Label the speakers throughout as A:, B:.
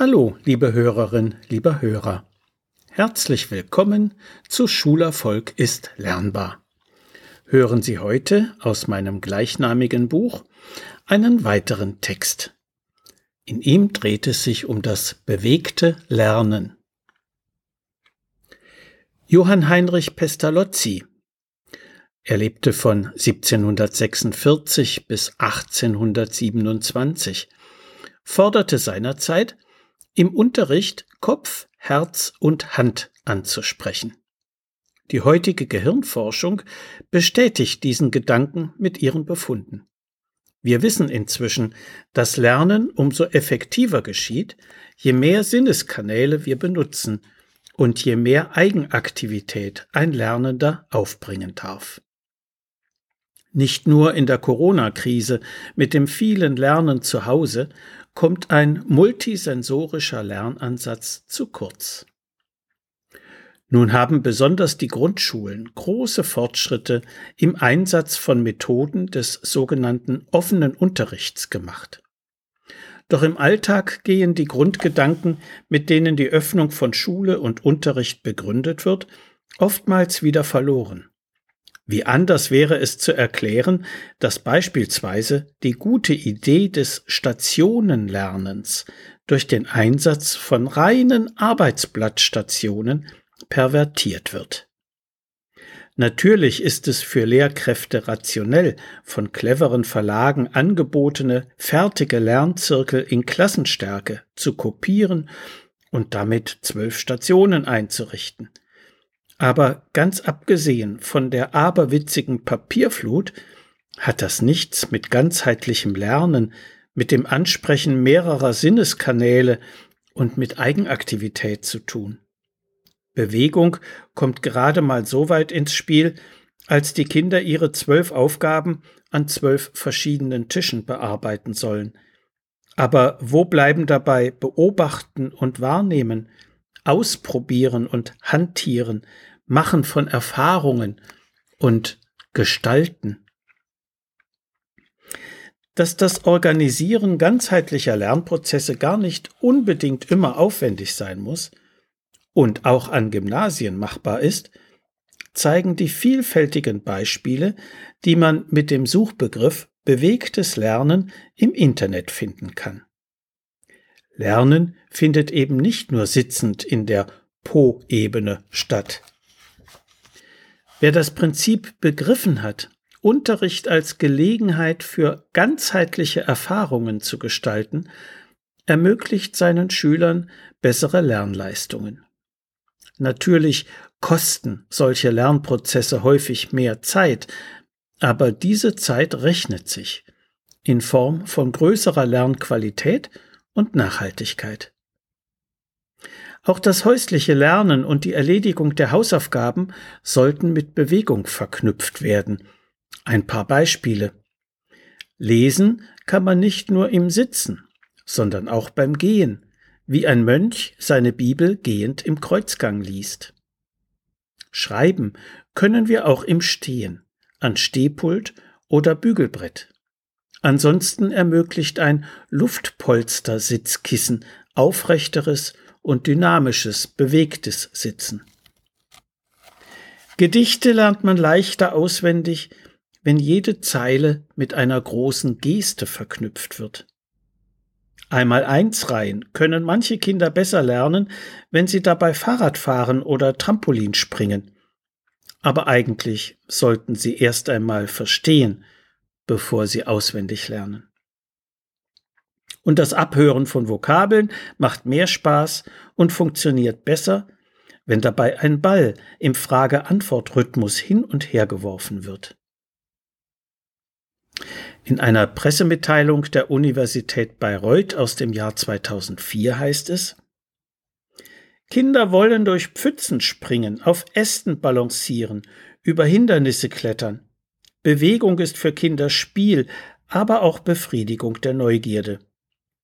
A: Hallo, liebe Hörerin, lieber Hörer. Herzlich willkommen zu Schulerfolg ist lernbar. Hören Sie heute aus meinem gleichnamigen Buch einen weiteren Text. In ihm dreht es sich um das bewegte Lernen. Johann Heinrich Pestalozzi er lebte von 1746 bis 1827, forderte seinerzeit im Unterricht Kopf, Herz und Hand anzusprechen. Die heutige Gehirnforschung bestätigt diesen Gedanken mit ihren Befunden. Wir wissen inzwischen, dass Lernen umso effektiver geschieht, je mehr Sinneskanäle wir benutzen und je mehr Eigenaktivität ein Lernender aufbringen darf. Nicht nur in der Corona-Krise mit dem vielen Lernen zu Hause kommt ein multisensorischer Lernansatz zu kurz. Nun haben besonders die Grundschulen große Fortschritte im Einsatz von Methoden des sogenannten offenen Unterrichts gemacht. Doch im Alltag gehen die Grundgedanken, mit denen die Öffnung von Schule und Unterricht begründet wird, oftmals wieder verloren. Wie anders wäre es zu erklären, dass beispielsweise die gute Idee des Stationenlernens durch den Einsatz von reinen Arbeitsblattstationen pervertiert wird. Natürlich ist es für Lehrkräfte rationell, von cleveren Verlagen angebotene fertige Lernzirkel in Klassenstärke zu kopieren und damit zwölf Stationen einzurichten. Aber ganz abgesehen von der aberwitzigen Papierflut hat das nichts mit ganzheitlichem Lernen, mit dem Ansprechen mehrerer Sinneskanäle und mit Eigenaktivität zu tun. Bewegung kommt gerade mal so weit ins Spiel, als die Kinder ihre zwölf Aufgaben an zwölf verschiedenen Tischen bearbeiten sollen. Aber wo bleiben dabei Beobachten und Wahrnehmen, Ausprobieren und Hantieren, Machen von Erfahrungen und Gestalten. Dass das Organisieren ganzheitlicher Lernprozesse gar nicht unbedingt immer aufwendig sein muss und auch an Gymnasien machbar ist, zeigen die vielfältigen Beispiele, die man mit dem Suchbegriff bewegtes Lernen im Internet finden kann. Lernen findet eben nicht nur sitzend in der Po-Ebene statt. Wer das Prinzip begriffen hat, Unterricht als Gelegenheit für ganzheitliche Erfahrungen zu gestalten, ermöglicht seinen Schülern bessere Lernleistungen. Natürlich kosten solche Lernprozesse häufig mehr Zeit, aber diese Zeit rechnet sich in Form von größerer Lernqualität und Nachhaltigkeit. Auch das häusliche Lernen und die Erledigung der Hausaufgaben sollten mit Bewegung verknüpft werden. Ein paar Beispiele. Lesen kann man nicht nur im Sitzen, sondern auch beim Gehen, wie ein Mönch seine Bibel gehend im Kreuzgang liest. Schreiben können wir auch im Stehen, an Stehpult oder Bügelbrett. Ansonsten ermöglicht ein Luftpolster-Sitzkissen aufrechteres und dynamisches, bewegtes Sitzen. Gedichte lernt man leichter auswendig, wenn jede Zeile mit einer großen Geste verknüpft wird. Einmal eins rein können manche Kinder besser lernen, wenn sie dabei Fahrrad fahren oder Trampolin springen. Aber eigentlich sollten sie erst einmal verstehen, bevor sie auswendig lernen. Und das Abhören von Vokabeln macht mehr Spaß und funktioniert besser, wenn dabei ein Ball im Frage-Antwort-Rhythmus hin und her geworfen wird. In einer Pressemitteilung der Universität Bayreuth aus dem Jahr 2004 heißt es, Kinder wollen durch Pfützen springen, auf Ästen balancieren, über Hindernisse klettern. Bewegung ist für Kinder Spiel, aber auch Befriedigung der Neugierde.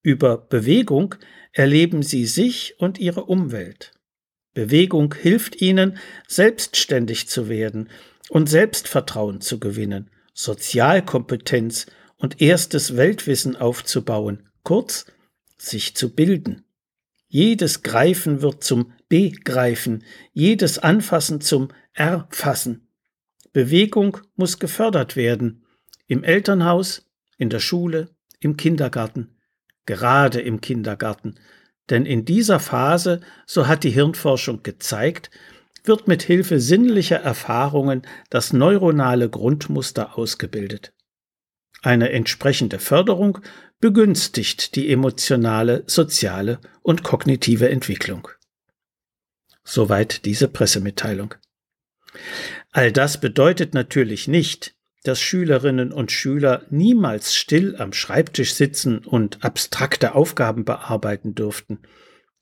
A: Über Bewegung erleben sie sich und ihre Umwelt. Bewegung hilft ihnen, selbstständig zu werden und Selbstvertrauen zu gewinnen, Sozialkompetenz und erstes Weltwissen aufzubauen, kurz sich zu bilden. jedes Greifen wird zum Begreifen, jedes Anfassen zum Erfassen. Bewegung muss gefördert werden, im Elternhaus, in der Schule, im Kindergarten, gerade im Kindergarten, denn in dieser Phase, so hat die Hirnforschung gezeigt, wird mit Hilfe sinnlicher Erfahrungen das neuronale Grundmuster ausgebildet. Eine entsprechende Förderung begünstigt die emotionale, soziale und kognitive Entwicklung. Soweit diese Pressemitteilung. All das bedeutet natürlich nicht, dass Schülerinnen und Schüler niemals still am Schreibtisch sitzen und abstrakte Aufgaben bearbeiten dürften.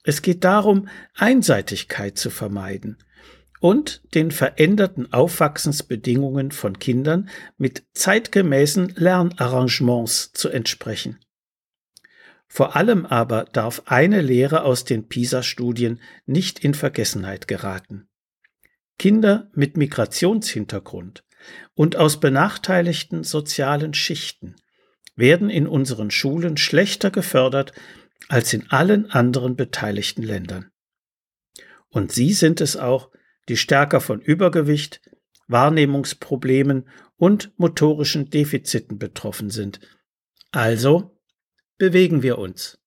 A: Es geht darum, Einseitigkeit zu vermeiden und den veränderten Aufwachsensbedingungen von Kindern mit zeitgemäßen Lernarrangements zu entsprechen. Vor allem aber darf eine Lehre aus den PISA-Studien nicht in Vergessenheit geraten. Kinder mit Migrationshintergrund und aus benachteiligten sozialen Schichten werden in unseren Schulen schlechter gefördert als in allen anderen beteiligten Ländern. Und sie sind es auch, die stärker von Übergewicht, Wahrnehmungsproblemen und motorischen Defiziten betroffen sind. Also bewegen wir uns.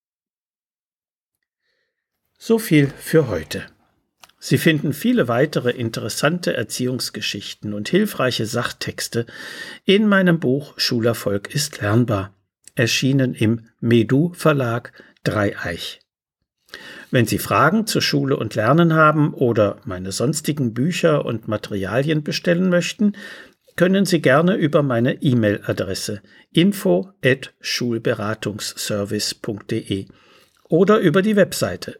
A: So viel für heute. Sie finden viele weitere interessante Erziehungsgeschichten und hilfreiche Sachtexte in meinem Buch Schulerfolg ist lernbar, erschienen im Medu Verlag Dreieich. Wenn Sie Fragen zur Schule und Lernen haben oder meine sonstigen Bücher und Materialien bestellen möchten, können Sie gerne über meine E-Mail-Adresse info@schulberatungsservice.de oder über die Webseite